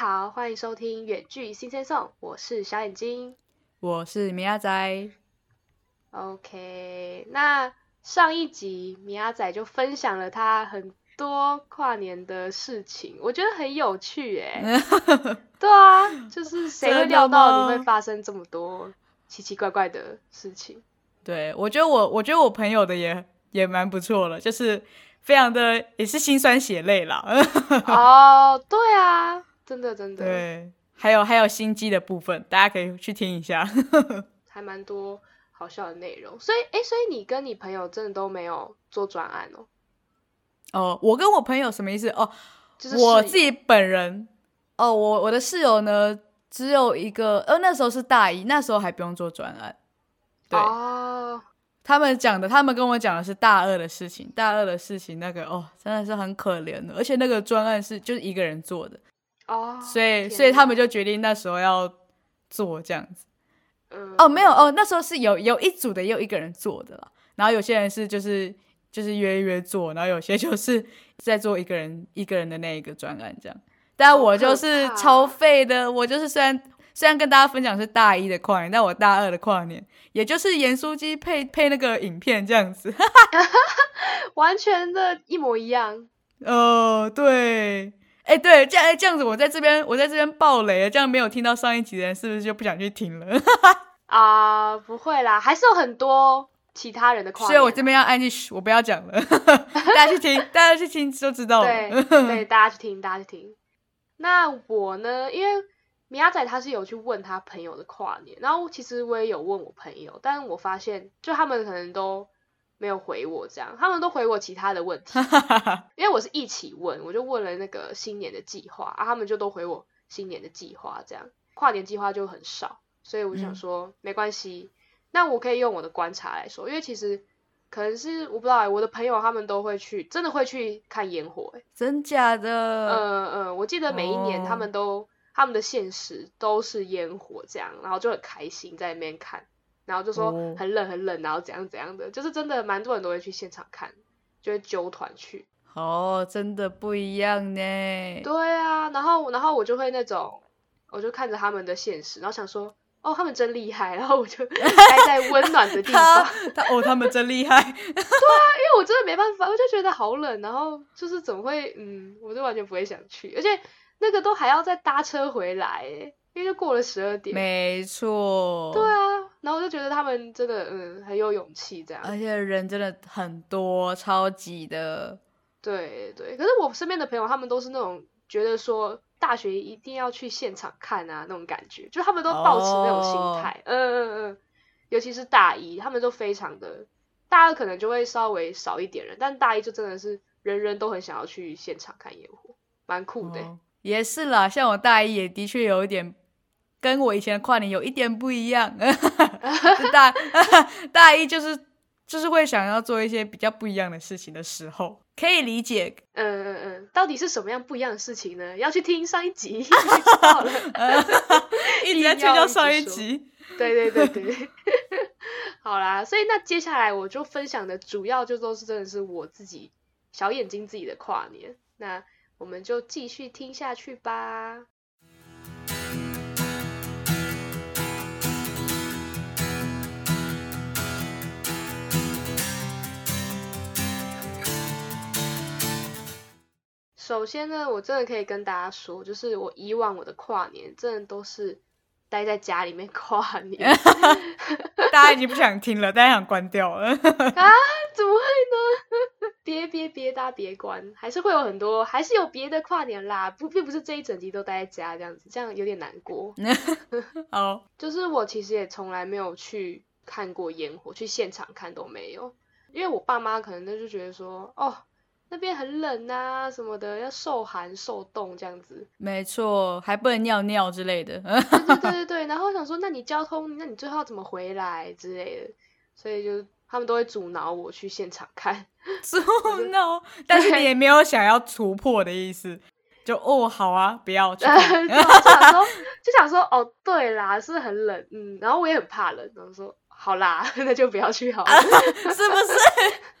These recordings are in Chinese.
好，欢迎收听远距新鲜颂，我是小眼睛，我是米亚仔。OK，那上一集米亚仔就分享了他很多跨年的事情，我觉得很有趣哎。对啊，就是谁会料到你会发生这么多奇奇怪怪的事情？对，我觉得我我觉得我朋友的也也蛮不错了，就是非常的也是心酸血泪啦。哦，对啊，真的真的。对，还有还有心机的部分，大家可以去听一下，还蛮多好笑的内容。所以，哎，所以你跟你朋友真的都没有做专案哦？哦，我跟我朋友什么意思？哦，就是我自己本人。哦，我我的室友呢，只有一个，呃，那时候是大一，那时候还不用做专案。对，他们讲的，他们跟我讲的是大二的事情，大二的事情，那个哦，真的是很可怜的，而且那个专案是就是一个人做的。哦，所以所以他们就决定那时候要做这样子。嗯，哦，没有哦，那时候是有有一组的，也有一个人做的啦。然后有些人是就是就是约约做，然后有些就是 在做一个人一个人的那一个专案这样。但我就是超废的，我就是虽然虽然跟大家分享是大一的跨年，但我大二的跨年，也就是盐酥鸡配配那个影片这样子，完全的一模一样。呃，对，哎，对，这样哎这样子，我在这边我在这边爆雷了，这样没有听到上一集的人是不是就不想去听了？啊，不会啦，还是有很多其他人的跨年，所以我这边要安静，我不要讲了，大家去听，大家去听就知道了。对，对，大家去听，大家去听。那我呢？因为米亚仔他是有去问他朋友的跨年，然后其实我也有问我朋友，但我发现就他们可能都没有回我这样，他们都回我其他的问题，因为我是一起问，我就问了那个新年的计划啊，他们就都回我新年的计划这样，跨年计划就很少，所以我想说没关系，那我可以用我的观察来说，因为其实。可能是我不知道，我的朋友他们都会去，真的会去看烟火，哎，真假的？嗯嗯，我记得每一年他们都他们的现实都是烟火这样，然后就很开心在那边看，然后就说很冷很冷，然后怎样怎样的，就是真的蛮多人都会去现场看，就会揪团去。哦，真的不一样呢。对啊，然后然后我就会那种，我就看着他们的现实，然后想说。哦，他们真厉害，然后我就 待在温暖的地方。他哦，他们真厉害。对啊，因为我真的没办法，我就觉得好冷，然后就是怎么会，嗯，我就完全不会想去，而且那个都还要再搭车回来，因为就过了十二点。没错。对啊，然后我就觉得他们真的，嗯，很有勇气这样。而且人真的很多，超级的。对对，可是我身边的朋友，他们都是那种觉得说。大学一定要去现场看啊，那种感觉，就他们都保持那种心态，嗯嗯嗯，尤其是大一，他们都非常的，大二可能就会稍微少一点人，但大一就真的是人人都很想要去现场看烟火，蛮酷的。也是啦，像我大一也的确有一点，跟我以前的跨年有一点不一样，大 大一就是。就是会想要做一些比较不一样的事情的时候，可以理解。嗯嗯嗯，到底是什么样不一样的事情呢？要去听上一集。一直在推销上一集。对对对对。好啦，所以那接下来我就分享的主要就都是真的是我自己小眼睛自己的跨年。那我们就继续听下去吧。首先呢，我真的可以跟大家说，就是我以往我的跨年，真的都是待在家里面跨年。大家已经不想听了，大家想关掉了。啊？怎么会呢？别 别别，大家别关，还是会有很多，还是有别的跨年啦。不，并不是这一整集都待在家这样子，这样有点难过。哦，就是我其实也从来没有去看过烟火，去现场看都没有，因为我爸妈可能都就觉得说，哦。那边很冷啊，什么的，要受寒受冻这样子。没错，还不能尿尿之类的。对 对对对对。然后想说，那你交通，那你最后怎么回来之类的？所以就他们都会阻挠我去现场看。阻挠，但是你也没有想要突破的意思。就哦，好啊，不要。就想说，就想说，哦，对啦，是很冷，嗯，然后我也很怕冷，然后说。好啦，那就不要去好了，是不是？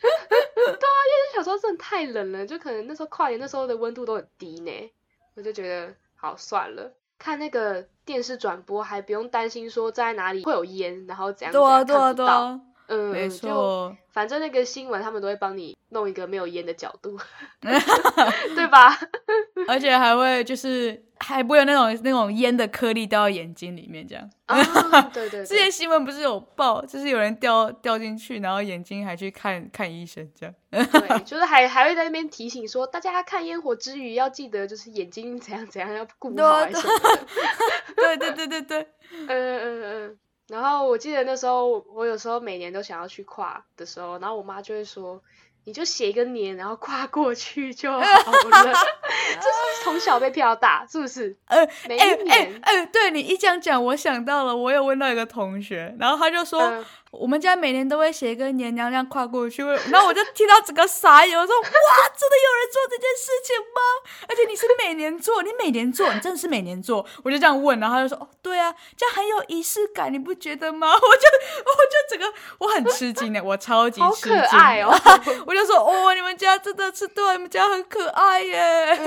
对啊，因为小时候真的太冷了，就可能那时候跨年那时候的温度都很低呢，我就觉得好算了，看那个电视转播还不用担心说在哪里会有烟，然后怎样怎样看不到。嗯，没错，反正那个新闻他们都会帮你弄一个没有烟的角度，对吧？而且还会就是还不会有那种那种烟的颗粒掉到眼睛里面这样。啊 对对，之前新闻不是有报，就是有人掉掉进去，然后眼睛还去看看医生这样。对，就是还还会在那边提醒说，大家看烟火之余要记得就是眼睛怎样怎样要顾好什么的。对对对对对，嗯嗯嗯。然后我记得那时候，我有时候每年都想要去跨的时候，然后我妈就会说。你就写一个年，然后跨过去就好了。这是从小被骗到大，是不是？呃，每一年，哎，对你一这样讲，我想到了，我有问到一个同学，然后他就说。我们家每年都会写一个年娘娘跨过去，然后我就听到整个傻眼，我说哇，真的有人做这件事情吗？而且你是每年做，你每年做，你真的是每年做？我就这样问，然后他就说哦，对啊，这样很有仪式感，你不觉得吗？我就我就整个我很吃惊的，我超级吃惊，好可爱哦！我就说哦，你们家真的是对，你们家很可爱耶。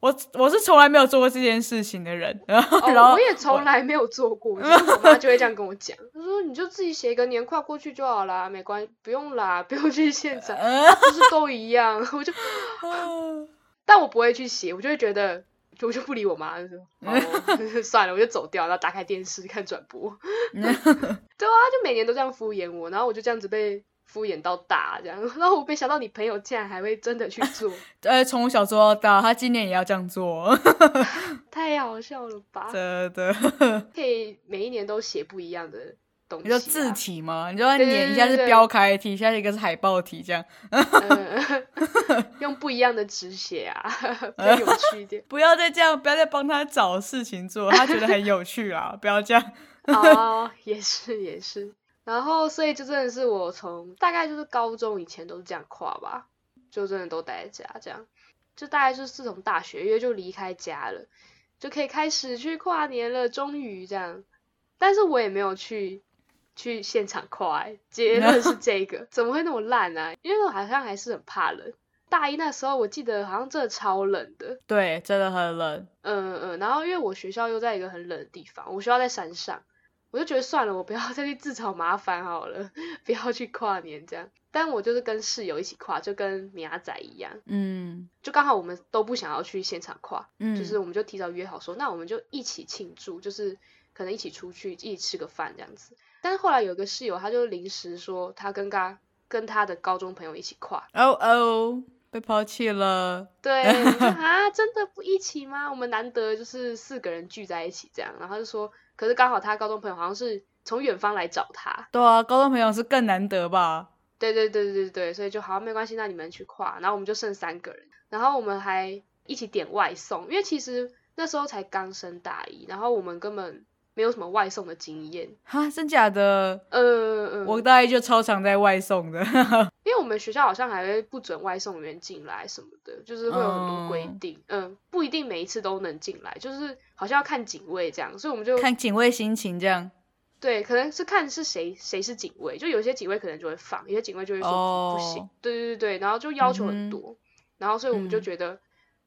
我我是从来没有做过这件事情的人，然后我也从来没有做过，就是我妈就会这样跟我讲。他说：“你就自己写一个年跨过去就好啦，没关，不用啦，不用去现场，就是都一样。”我就，但我不会去写，我就会觉得，我就不理我妈，就说 算了，我就走掉，然后打开电视看转播。对啊，就每年都这样敷衍我，然后我就这样子被敷衍到大，这样。然后我没想到你朋友竟然还会真的去做。呃，从小做到大，他今年也要这样做。太好笑了吧？真的。可以每一年都写不一样的。你说字体吗？你就要粘一下是标楷体，下一个是海报体，这样。用不一样的纸写啊，比较有趣一点。不要再这样，不要再帮他找事情做，他觉得很有趣啊！不要这样。哦，也是也是。然后，所以就真的是我从大概就是高中以前都是这样跨吧，就真的都待在家这样。就大概就是自从大学，因为就离开家了，就可以开始去跨年了，终于这样。但是我也没有去。去现场跨，结论是这个，怎么会那么烂呢？因为我好像还是很怕冷。大一那时候，我记得好像真的超冷的，对，真的很冷。嗯嗯，然后因为我学校又在一个很冷的地方，我学校在山上，我就觉得算了，我不要 再去自找麻烦好了，不要去跨年这样。但我就是跟室友一起跨，就跟米亚仔一样，嗯，就刚好我们都不想要去现场跨，嗯，就是我们就提早约好说，那我们就一起庆祝，就是可能一起出去一起吃个饭这样子。但是后来有个室友，他就临时说他跟他跟他的高中朋友一起跨，哦哦，被抛弃了。对 啊，真的不一起吗？我们难得就是四个人聚在一起这样，然后他就说，可是刚好他高中朋友好像是从远方来找他。对啊，高中朋友是更难得吧？对对对对对所以就好没关系，那你们去跨，然后我们就剩三个人，然后我们还一起点外送，因为其实那时候才刚升大一，然后我们根本。没有什么外送的经验哈，真假的？呃嗯，我大概就超常在外送的，因为我们学校好像还会不准外送员进来什么的，就是会有很多规定，嗯，不一定每一次都能进来，就是好像要看警卫这样，所以我们就看警卫心情这样。对，可能是看是谁谁是警卫，就有些警卫可能就会放，有些警卫就会说不行。对对对对，然后就要求很多，然后所以我们就觉得，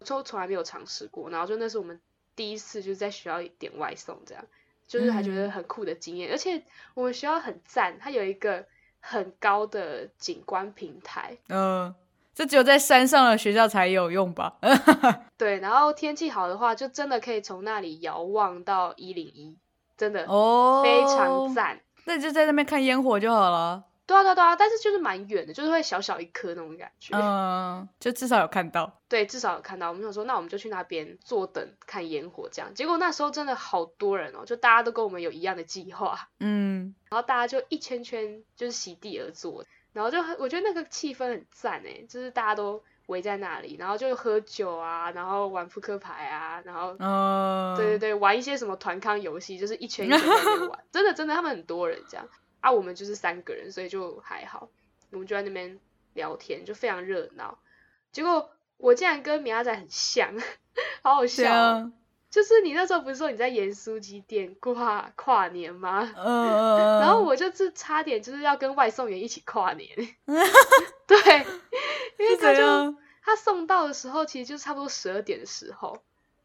就从来没有尝试过，然后就那是我们第一次就是在学校点外送这样。就是还觉得很酷的经验，而且我们学校很赞，它有一个很高的景观平台。嗯，这只有在山上的学校才有用吧？对，然后天气好的话，就真的可以从那里遥望到一零一，真的哦，非常赞。那你就在那边看烟火就好了。对啊对啊对啊，但是就是蛮远的，就是会小小一颗那种感觉。嗯，就至少有看到。对，至少有看到。我们想说，那我们就去那边坐等看烟火，这样。结果那时候真的好多人哦，就大家都跟我们有一样的计划。嗯。然后大家就一圈圈就是席地而坐，然后就我觉得那个气氛很赞哎，就是大家都围在那里，然后就喝酒啊，然后玩扑克牌啊，然后，对对对，玩一些什么团康游戏，就是一圈一圈在那玩。真的真的，他们很多人这样。啊，我们就是三个人，所以就还好。我们就在那边聊天，就非常热闹。结果我竟然跟米亚仔很像，好好笑。就是你那时候不是说你在盐酥鸡店跨跨年吗？嗯。然后我就是差点就是要跟外送员一起跨年。对，因为他就他他送到的时候，其实就差不多十二点的时候，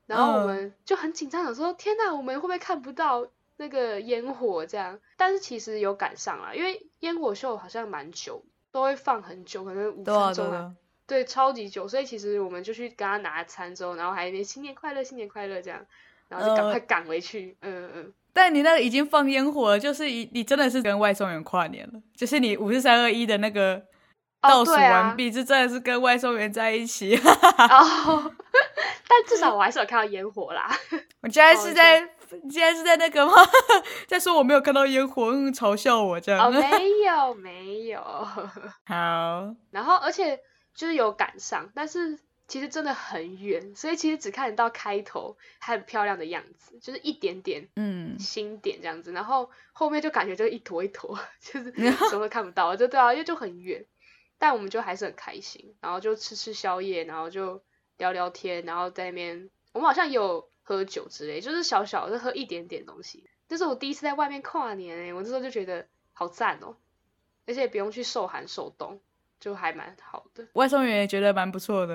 然后我们就很紧张，想说天哪，我们会不会看不到那个烟火这样？但是其实有赶上了，因为烟火秀好像蛮久，都会放很久，可能五分钟啊，对，超级久。所以其实我们就去跟他拿餐之后，然后还一边新年快乐，新年快乐这样，然后就赶快赶回去。嗯嗯。但你那个已经放烟火了，就是你你真的是跟外送员跨年了，就是你五四三二一的那个倒数完毕，就真的是跟外送员在一起。哦，但至少我还是有看到烟火啦。我现在是在，现在是在那个吗？在说我没有看到烟火，嘲笑我这样。哦，没有没有。好。然后，而且就是有赶上，但是。其实真的很远，所以其实只看得到开头还很漂亮的样子，就是一点点嗯星点这样子，然后后面就感觉就一坨一坨，就是什么都看不到，就对啊，因为就很远，但我们就还是很开心，然后就吃吃宵夜，然后就聊聊天，然后在那边我们好像有喝酒之类，就是小小的喝一点点东西，这是我第一次在外面跨年诶，我那时候就觉得好赞哦，而且不用去受寒受冻。就还蛮好的，外送员也觉得蛮不错的。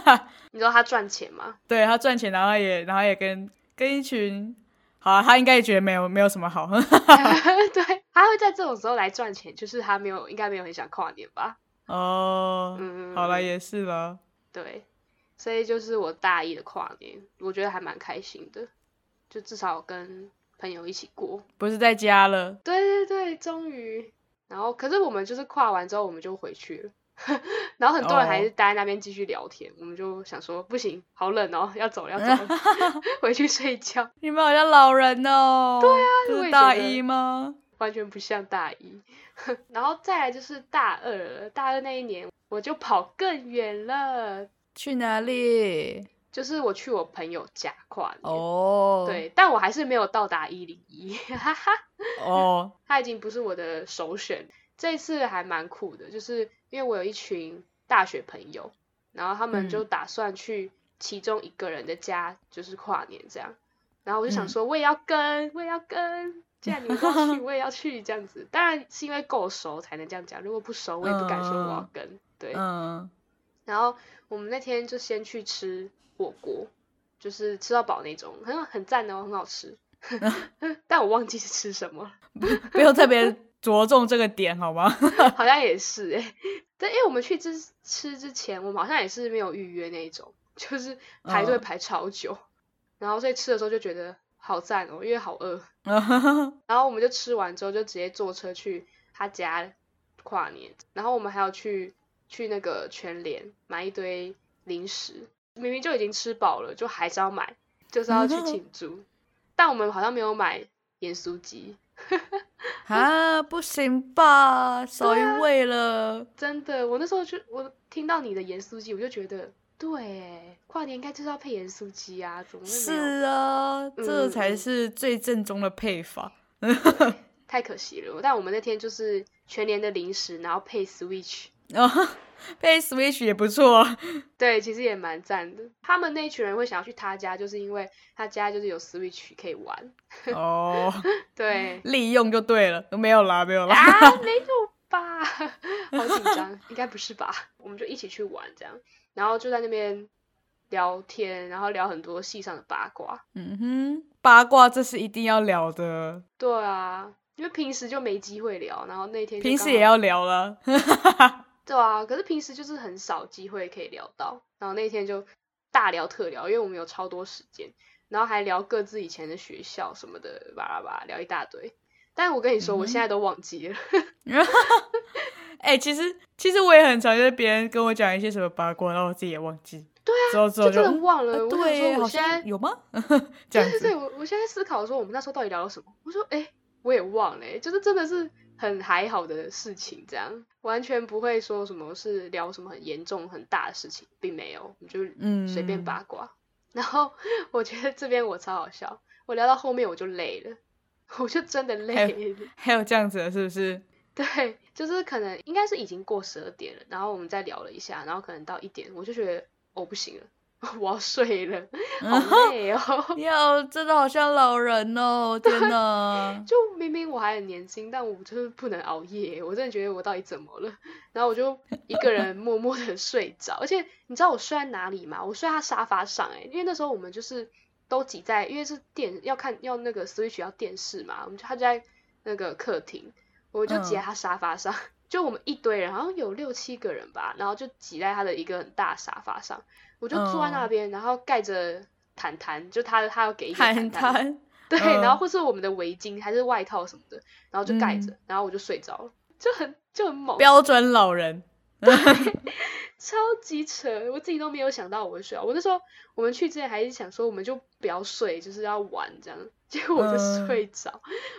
你知道他赚钱吗？对他赚钱，然后也然后也跟跟一群，好，他应该也觉得没有没有什么好。对，他会在这种时候来赚钱，就是他没有应该没有很想跨年吧？哦，嗯，好了，也是了。对，所以就是我大一的跨年，我觉得还蛮开心的，就至少跟朋友一起过，不是在家了。对对对，终于。然后，可是我们就是跨完之后，我们就回去了。然后很多人还是待在那边继续聊天。我们就想说，不行，好冷哦，要走要走，回去睡觉。你们好像老人哦。对啊，是大一吗？完全不像大一。然后再来就是大二了。大二那一年，我就跑更远了。去哪里？就是我去我朋友家跨年。哦。对，但我还是没有到达一零一。哈哈。哦，他已经不是我的首选。这次还蛮酷的，就是因为我有一群大学朋友，然后他们就打算去其中一个人的家，就是跨年这样。然后我就想说，我也要跟，我也要跟。既然你们都去，我也要去这样子。当然是因为够熟才能这样讲，如果不熟，我也不敢说我要跟。对，嗯。然后我们那天就先去吃火锅，就是吃到饱那种，很很赞哦，很好吃。但我忘记是吃什么，不用特别着重这个点好吗？好像也是哎，对，因为我们去之吃之前，我们好像也是没有预约那种，就是排队排超久，然后所以吃的时候就觉得好赞哦，因为好饿，然后我们就吃完之后就直接坐车去他家跨年，然后我们还要去去那个全联买一堆零食，明明就已经吃饱了，就还是要买，就是要去庆祝。但我们好像没有买盐酥鸡，啊，不行吧，少一位了。真的，我那时候就我听到你的盐酥鸡，我就觉得，对，跨年应该就是要配盐酥鸡啊，怎么是啊，这才是最正宗的配法。太可惜了，但我们那天就是全年的零食，然后配 Switch。配 Switch 也不错，对，其实也蛮赞的。他们那群人会想要去他家，就是因为他家就是有 Switch 可以玩。哦，对，利用就对了，都没有啦，没有啦。啊，没有吧？好紧张，应该不是吧？我们就一起去玩这样，然后就在那边聊天，然后聊很多戏上的八卦。嗯哼，八卦这是一定要聊的。对啊，因为平时就没机会聊，然后那天平时也要聊了。对啊，可是平时就是很少机会可以聊到，然后那天就大聊特聊，因为我们有超多时间，然后还聊各自以前的学校什么的，巴拉巴拉聊一大堆。但我跟你说，我现在都忘记了。哎，其实其实我也很常，就是别人跟我讲一些什么八卦，然后我自己也忘记。对啊，之后之后就忘了。对，我现在有吗？这样子。对对对，我我现在思考说，我们那时候到底聊了什么？我说，哎，我也忘了，就是真的是。很还好的事情，这样完全不会说什么是聊什么很严重很大的事情，并没有，就嗯随便八卦。然后我觉得这边我超好笑，我聊到后面我就累了，我就真的累了。还有这样子的，是不是？对，就是可能应该是已经过十二点了，然后我们再聊了一下，然后可能到一点，我就觉得我不行了，我要睡了，好累哦。你好，真的好像老人哦，天哪！就明明我还很年轻，但我就是不能熬夜。我真的觉得我到底怎么了？然后我就一个人默默的睡着。而且你知道我睡在哪里吗？我睡在沙发上哎，因为那时候我们就是都挤在，因为是电要看要那个 Switch 要电视嘛，我们就他就在那个客厅，我就挤在他沙发上。就我们一堆人，好像有六七个人吧，然后就挤在他的一个很大沙发上，我就坐在那边，然后盖着毯毯，就他他要给一个毯毯，对，然后或是我们的围巾还是外套什么的，然后就盖着，然后我就睡着了，就很就很猛，标准老人。对，超级扯，我自己都没有想到我会睡。我那时候我们去之前还是想说，我们就不要睡，就是要玩这样。结果我就睡着，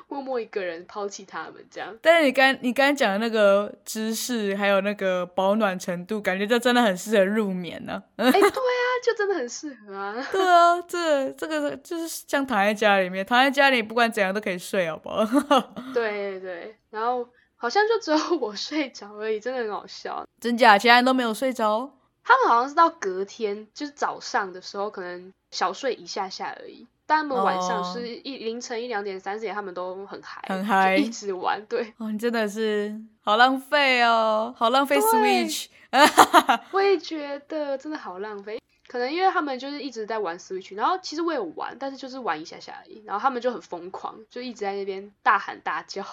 默默一个人抛弃他们这样。但是你刚你刚才讲的那个姿势，还有那个保暖程度，感觉就真的很适合入眠呢。哎，对啊，就真的很适合啊。对啊，这这个就是像躺在家里面，躺在家里不管怎样都可以睡，好不好？对对，然后。好像就只有我睡着而已，真的很好笑。真假？其他人都没有睡着？他们好像是到隔天，就是早上的时候，可能小睡一下下而已。但他们晚上是一凌晨一两点、三四点，他们都很嗨，很嗨，一直玩。对，哦，你真的是好浪费哦，好浪费 Switch。我也觉得真的好浪费。可能因为他们就是一直在玩 Switch，然后其实我有玩，但是就是玩一下下而已。然后他们就很疯狂，就一直在那边大喊大叫。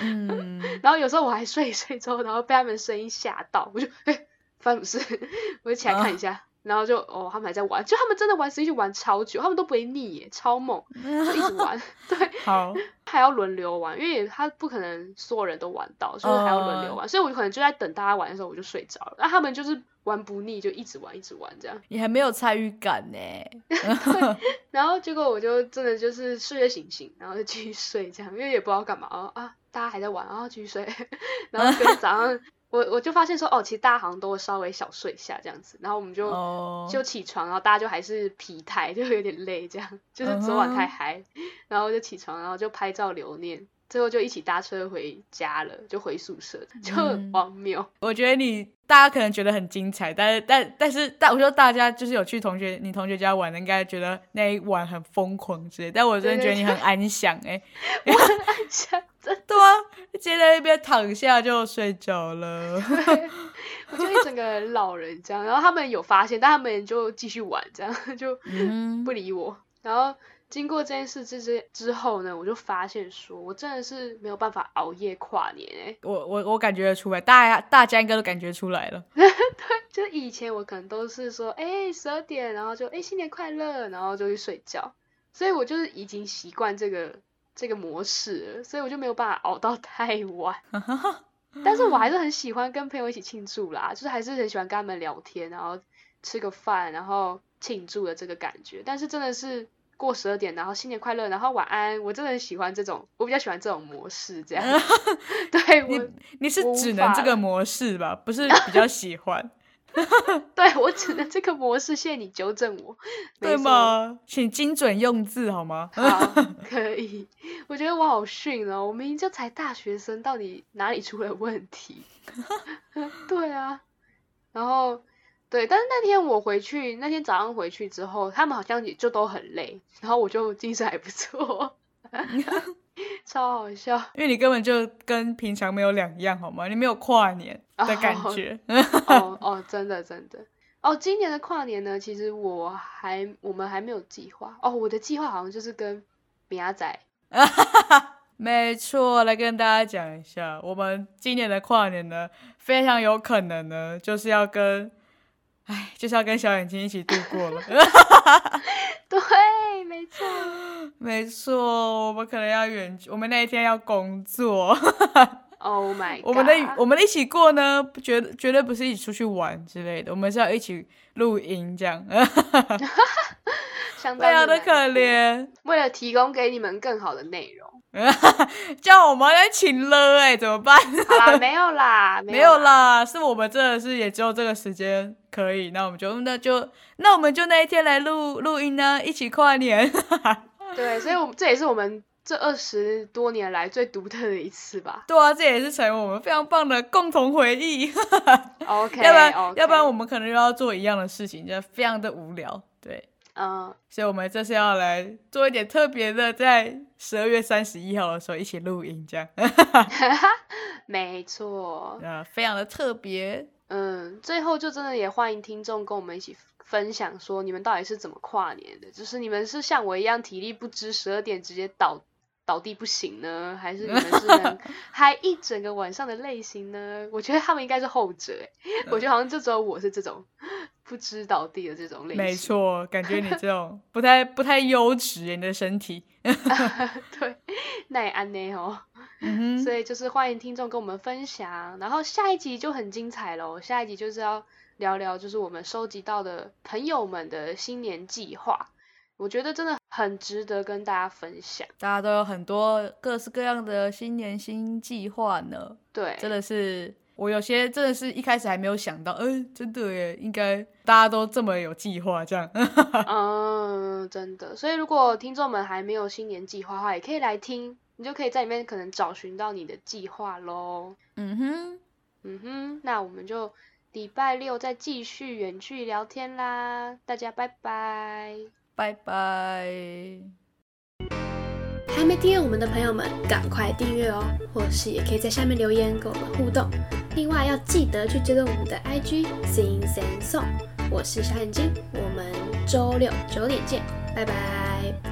嗯，然后有时候我还睡一睡之后，然后被他们声音吓到，我就哎，发生什么事？我就起来看一下，然后就哦，他们还在玩，就他们真的玩 Switch 玩超久，他们都不会腻耶，超猛，就一直玩。对，好，还要轮流玩，因为他不可能所有人都玩到，所以还要轮流玩，所以我可能就在等大家玩的时候，我就睡着了。那他们就是玩不腻，就一直玩，一直玩这样。你还没有参与感呢。然后结果我就真的就是睡睡醒醒，然后就继续睡这样，因为也不知道干嘛啊啊。大家还在玩，然后继续睡，然后隔天早上，我我就发现说，哦，其实大家好像都会稍微小睡一下这样子，然后我们就就起床，然后大家就还是疲态，就有点累，这样就是昨晚太嗨，然后就起床，然后就拍照留念。最后就一起搭车回家了，就回宿舍，就很荒谬。我觉得你大家可能觉得很精彩，但是但但是但我觉得大家就是有去同学你同学家玩的，应该觉得那一晚很疯狂之类。但我真的觉得你很安详哎，我很安详，真的 啊，接在那边躺下就睡着了。我就一整个老人这样，然后他们有发现，但他们就继续玩，这样就不理我，然后。经过这件事之之之后呢，我就发现说，我真的是没有办法熬夜跨年哎。我我我感觉出来，大家大家应该都感觉出来了。对，就以前我可能都是说，哎，十二点，然后就哎新年快乐，然后就去睡觉。所以我就是已经习惯这个这个模式了，所以我就没有办法熬到太晚。但是我还是很喜欢跟朋友一起庆祝啦，就是还是很喜欢跟他们聊天，然后吃个饭，然后庆祝的这个感觉。但是真的是。过十二点，然后新年快乐，然后晚安。我真的很喜欢这种，我比较喜欢这种模式，这样。对，你你是只能这个模式吧？不是比较喜欢？对我只能这个模式，谢谢你纠正我。对吗？请精准用字好吗？好，可以。我觉得我好逊哦，我明明就才大学生，到底哪里出了问题？对啊，然后。对，但是那天我回去，那天早上回去之后，他们好像也就都很累，然后我就精神还不错，超好笑。因为你根本就跟平常没有两样，好吗？你没有跨年的感觉。哦哦，真的真的。哦，今年的跨年呢，其实我还我们还没有计划。哦，我的计划好像就是跟米亚仔。没错，来跟大家讲一下，我们今年的跨年呢，非常有可能呢，就是要跟。哎，就是要跟小眼睛一起度过了。对，没错，没错，我们可能要远，我们那一天要工作。Oh my！God 我们的我们的一起过呢，绝绝对不是一起出去玩之类的，我们是要一起录音这样。非常的可怜，为了提供给你们更好的内容。叫我们来请了哎，怎么办？好啦，没有啦，没有啦，是我们真的是也只有这个时间可以，那我们就那就那我们就那一天来录录音呢，一起跨年。对，所以，我这也是我们这二十多年来最独特的一次吧。对啊，这也是成为我们非常棒的共同回忆。OK，要不然要不然我们可能又要做一样的事情，就非常的无聊。对，嗯，所以我们这次要来做一点特别的，在十二月三十一号的时候一起录音，这样。没错，啊，非常的特别。嗯，最后就真的也欢迎听众跟我们一起分享，说你们到底是怎么跨年的？就是你们是像我一样体力不支，十二点直接倒倒地不行呢，还是你们是能 嗨一整个晚上的类型呢？我觉得他们应该是后者，我觉得好像就只有我是这种不知倒地的这种类型。没错，感觉你这种不太不太优质，你的身体。对，那也安呢哦。嗯所以就是欢迎听众跟我们分享，然后下一集就很精彩喽。下一集就是要聊聊，就是我们收集到的朋友们的新年计划，我觉得真的很值得跟大家分享。大家都有很多各式各样的新年新计划呢。对，真的是我有些真的是一开始还没有想到，哎，真的耶，应该大家都这么有计划这样。嗯，真的。所以如果听众们还没有新年计划的话，也可以来听。你就可以在里面可能找寻到你的计划喽。嗯哼，嗯哼，那我们就礼拜六再继续远距聊天啦，大家拜拜，拜拜。还没订阅我们的朋友们，赶快订阅哦，或是也可以在下面留言跟我们互动。另外要记得去追踪我们的 IG Sing Sing Song，我是小眼睛，我们周六九点见，拜拜。